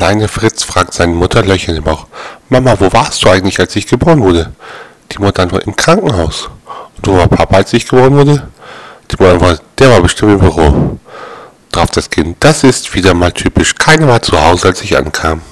kleine Fritz fragt seine Mutter lächelnd im Bauch. Mama, wo warst du eigentlich, als ich geboren wurde? Die Mutter antwortet, im Krankenhaus. Und wo war Papa, als ich geboren wurde? Die Mutter antwortet, der war bestimmt im Büro. Drauf das Kind, das ist wieder mal typisch. Keiner war zu Hause, als ich ankam.